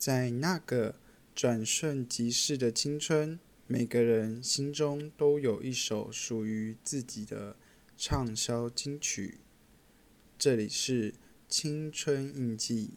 在那个转瞬即逝的青春，每个人心中都有一首属于自己的畅销金曲。这里是青春印记。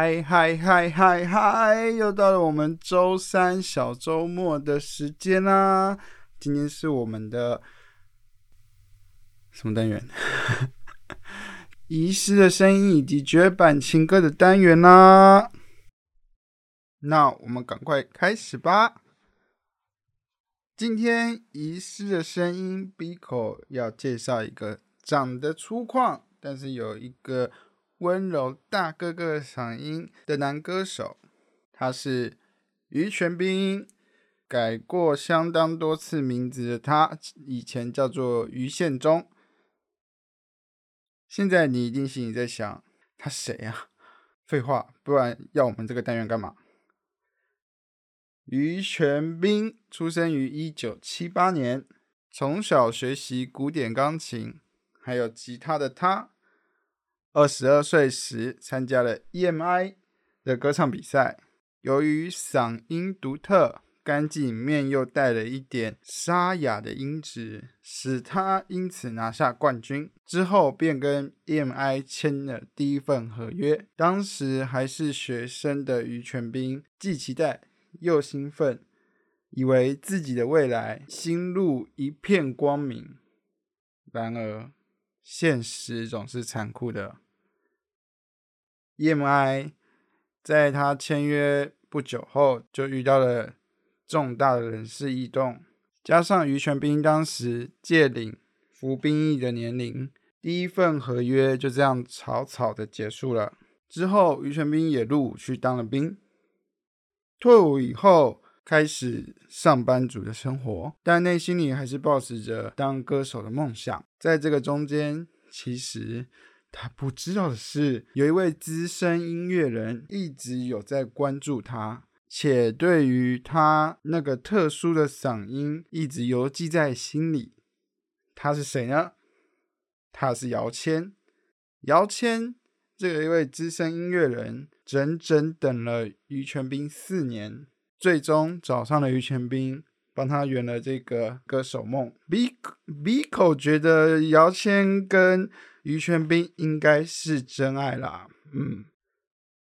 嗨嗨嗨嗨嗨！又到了我们周三小周末的时间啦。今天是我们的什么单元？遗失的声音以及绝版情歌的单元啦。那我们赶快开始吧。今天遗失的声音，Bico 要介绍一个长得粗犷，但是有一个。温柔大哥哥嗓音的男歌手，他是于全斌，改过相当多次名字的他，以前叫做于宪忠。现在你一定心里在想，他谁啊？废话，不然要我们这个单元干嘛？于全斌出生于一九七八年，从小学习古典钢琴，还有吉他的他。二十二岁时参加了 EMI 的歌唱比赛，由于嗓音独特，干净面又带了一点沙哑的音质，使他因此拿下冠军。之后便跟 EMI 签了第一份合约。当时还是学生的于全斌，既期待又兴奋，以为自己的未来心路一片光明。然而，现实总是残酷的。EMI 在他签约不久后，就遇到了重大的人事异动，加上于全斌当时届领服兵役的年龄，第一份合约就这样草草的结束了。之后，于全斌也入伍去当了兵，退伍以后开始上班族的生活，但内心里还是抱持着当歌手的梦想。在这个中间，其实。他不知道的是，有一位资深音乐人一直有在关注他，且对于他那个特殊的嗓音一直犹记在心里。他是谁呢？他是姚谦。姚谦这个一位资深音乐人，整整等了于全斌四年，最终找上了于全斌，帮他圆了这个歌手梦。B B 口觉得姚谦跟于全斌应该是真爱啦，嗯，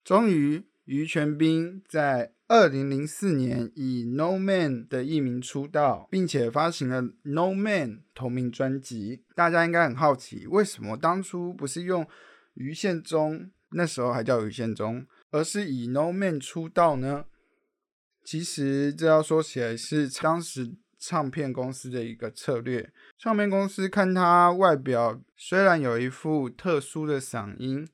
终于于全斌在二零零四年以 No Man 的艺名出道，并且发行了 No Man 同名专辑。大家应该很好奇，为什么当初不是用于宪忠，那时候还叫于宪忠，而是以 No Man 出道呢？其实这要说起来是当时。唱片公司的一个策略，唱片公司看他外表虽然有一副特殊的嗓音，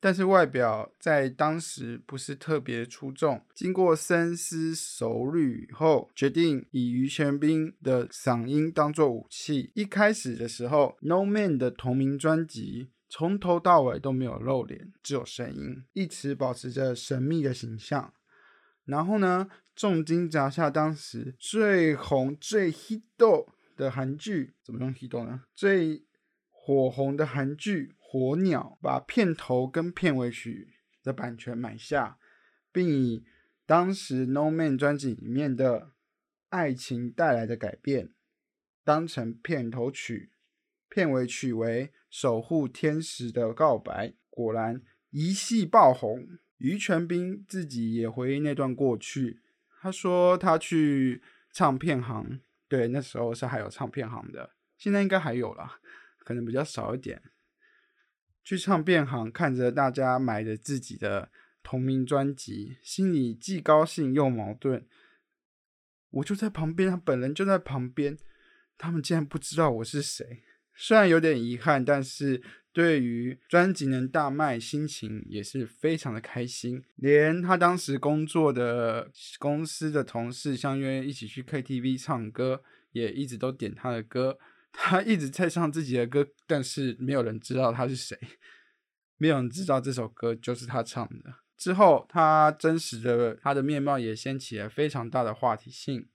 但是外表在当时不是特别出众。经过深思熟虑后，决定以于全斌的嗓音当做武器。一开始的时候，《No Man》的同名专辑从头到尾都没有露脸，只有声音，一直保持着神秘的形象。然后呢？重金砸下当时最红、最 hit 的韩剧，怎么用 hit 呢？最火红的韩剧《火鸟》，把片头跟片尾曲的版权买下，并以当时 No Man 专辑里面的爱情带来的改变当成片头曲，片尾曲为守护天使的告白。果然一系爆红。于全斌自己也回忆那段过去。他说他去唱片行，对，那时候是还有唱片行的，现在应该还有啦，可能比较少一点。去唱片行看着大家买着自己的同名专辑，心里既高兴又矛盾。我就在旁边，他本人就在旁边，他们竟然不知道我是谁，虽然有点遗憾，但是。对于专辑能大卖，心情也是非常的开心。连他当时工作的公司的同事相约一起去 KTV 唱歌，也一直都点他的歌。他一直在唱自己的歌，但是没有人知道他是谁，没有人知道这首歌就是他唱的。之后，他真实的他的面貌也掀起了非常大的话题性。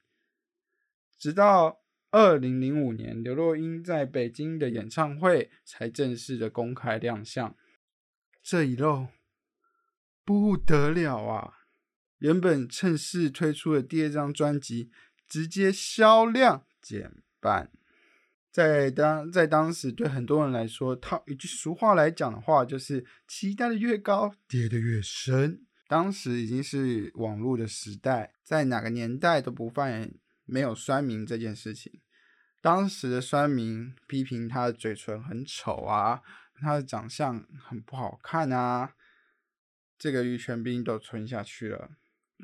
直到二零零五年，刘若英在北京的演唱会才正式的公开亮相。这一露不得了啊！原本趁势推出的第二张专辑，直接销量减半。在当在当时，对很多人来说，套一句俗话来讲的话，就是期待的越高，跌的越深。当时已经是网络的时代，在哪个年代都不犯没有酸民这件事情。当时的酸民批评他的嘴唇很丑啊，他的长相很不好看啊，这个于全斌都吞下去了。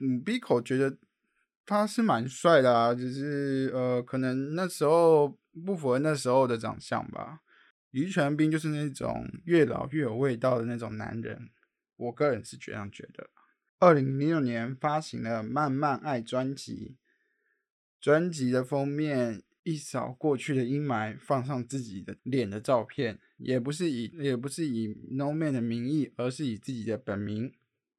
嗯，B 口觉得他是蛮帅的啊，只是呃，可能那时候。不符合那时候的长相吧？于全斌就是那种越老越有味道的那种男人，我个人是这样觉得。二零零六年发行了《慢慢爱》专辑，专辑的封面一扫过去的阴霾，放上自己的脸的照片，也不是以也不是以 No Man 的名义，而是以自己的本名，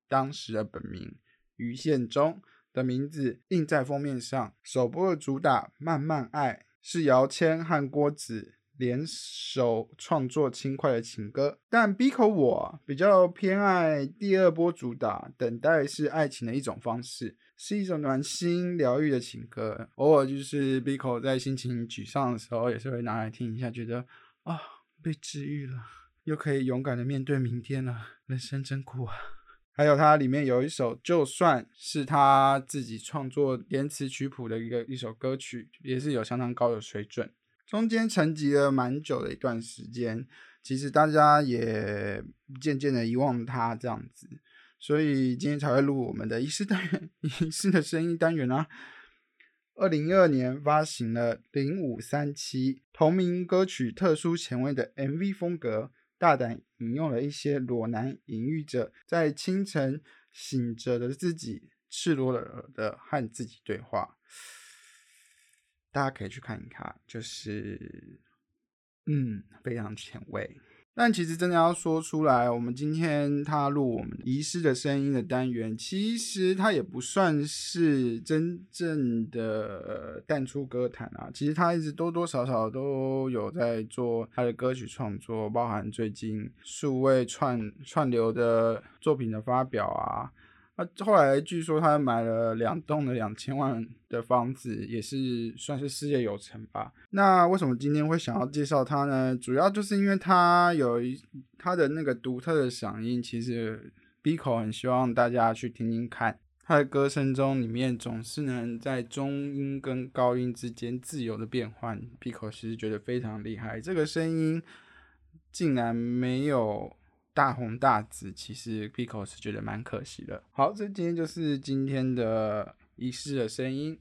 当时的本名于宪忠的名字印在封面上。首播的主打《慢慢爱》。是姚谦和郭子联手创作轻快的情歌，但 B 口我比较偏爱第二波主打《等待是爱情的一种方式》，是一种暖心疗愈的情歌。偶尔就是 B 口在心情沮丧的时候，也是会拿来听一下，觉得啊被治愈了，又可以勇敢的面对明天了，人生真苦啊。还有它里面有一首，就算是他自己创作连词曲谱的一个一首歌曲，也是有相当高的水准。中间沉寂了蛮久的一段时间，其实大家也渐渐的遗忘他这样子，所以今天才会录我们的仪式单元，仪式的声音单元啊。二零一二年发行了零五三七同名歌曲，特殊前卫的 MV 风格。大胆引用了一些裸男隐喻着在清晨醒着的自己，赤裸裸的和自己对话。大家可以去看一看，就是，嗯，非常前卫。但其实真的要说出来，我们今天踏入我们遗失的声音的单元，其实它也不算是真正的淡出歌坛啊。其实他一直多多少少都有在做他的歌曲创作，包含最近数位串串流的作品的发表啊。后来据说他买了两栋的两千万的房子，也是算是事业有成吧。那为什么今天会想要介绍他呢？主要就是因为他有一他的那个独特的嗓音，其实 B 口很希望大家去听听看。他的歌声中里面总是能在中音跟高音之间自由的变换，B 口其实觉得非常厉害。这个声音竟然没有。大红大紫，其实 Pico 是觉得蛮可惜的。好，这今天就是今天的仪式的声音。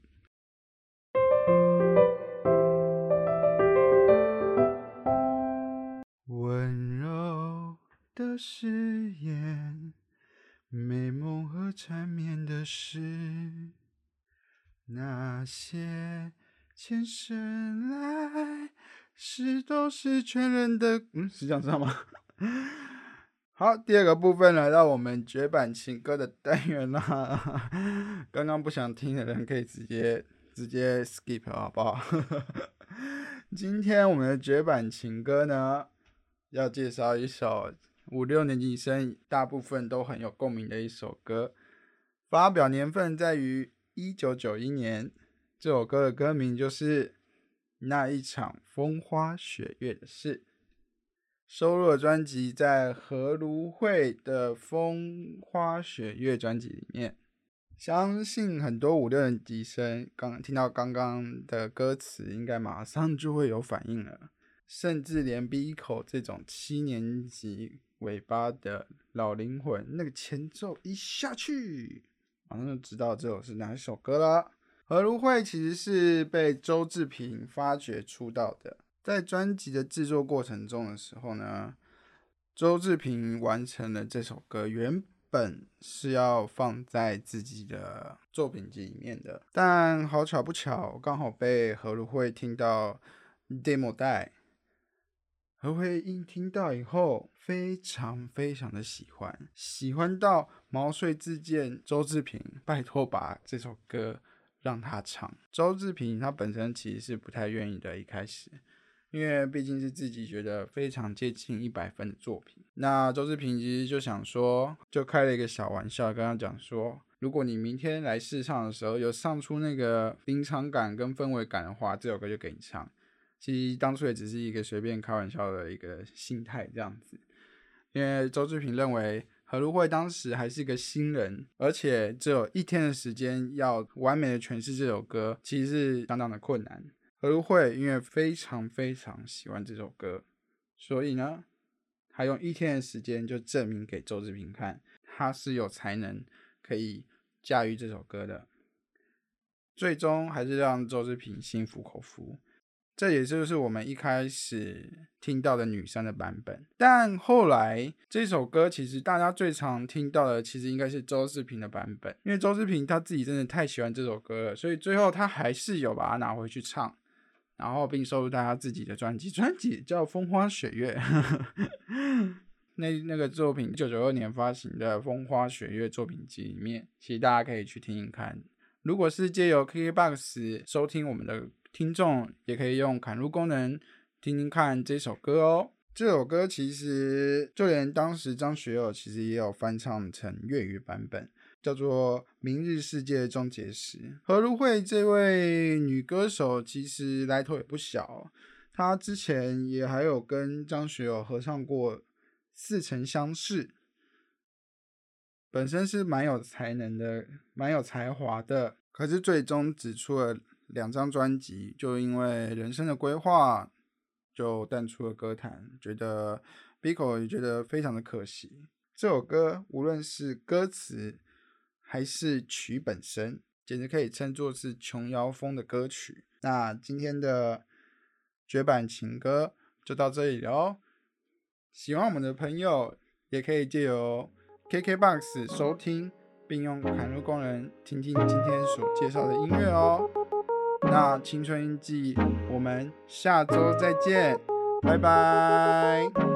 温柔的誓言，美梦和缠绵的事，那些前世来世都是全人的。嗯，是这样知道吗？好，第二个部分来到我们绝版情歌的单元啦。刚刚不想听的人可以直接直接 skip 好不好？今天我们的绝版情歌呢，要介绍一首五六年级生大部分都很有共鸣的一首歌，发表年份在于一九九一年。这首歌的歌名就是《那一场风花雪月的事》。收录的专辑在何如慧的《风花雪月》专辑里面，相信很多五六年级生刚听到刚刚的歌词，应该马上就会有反应了。甚至连 Biko 这种七年级尾巴的老灵魂，那个前奏一下去，马上就知道这首是哪一首歌了。何如慧其实是被周志平发掘出道的。在专辑的制作过程中的时候呢，周志平完成了这首歌，原本是要放在自己的作品集里面的，但好巧不巧，刚好被何如慧听到 demo 带。何慧英听到以后非常非常的喜欢，喜欢到毛遂自荐周志平，拜托把这首歌让他唱。周志平他本身其实是不太愿意的，一开始。因为毕竟是自己觉得非常接近一百分的作品，那周志平其实就想说，就开了一个小玩笑，跟他讲说，如果你明天来试唱的时候有唱出那个临场感跟氛围感的话，这首歌就给你唱。其实当初也只是一个随便开玩笑的一个心态这样子，因为周志平认为何如慧当时还是一个新人，而且只有一天的时间要完美的诠释这首歌，其实是相当的困难。何如慧因为非常非常喜欢这首歌，所以呢，他用一天的时间就证明给周志平看，他是有才能可以驾驭这首歌的。最终还是让周志平心服口服。这也就是我们一开始听到的女生的版本。但后来这首歌其实大家最常听到的，其实应该是周志平的版本，因为周志平他自己真的太喜欢这首歌了，所以最后他还是有把它拿回去唱。然后并收录大家自己的专辑，专辑叫《风花雪月》。那那个作品一，九九二年发行的《风花雪月》作品集里面，其实大家可以去听听看。如果是借由 KKBOX 收听我们的听众，也可以用砍入功能听听看这首歌哦。这首歌其实就连当时张学友其实也有翻唱成粤语版本。叫做《明日世界终结时》，何如慧这位女歌手其实来头也不小，她之前也还有跟张学友合唱过《似曾相识》，本身是蛮有才能的，蛮有才华的，可是最终只出了两张专辑，就因为人生的规划就淡出了歌坛，觉得 Biko 也觉得非常的可惜。这首歌无论是歌词，还是曲本身，简直可以称作是琼瑶风的歌曲。那今天的绝版情歌就到这里了。喜欢我们的朋友，也可以借由 KKBOX 收听，并用砍入功能听听今天所介绍的音乐哦。那青春印记，我们下周再见，拜拜。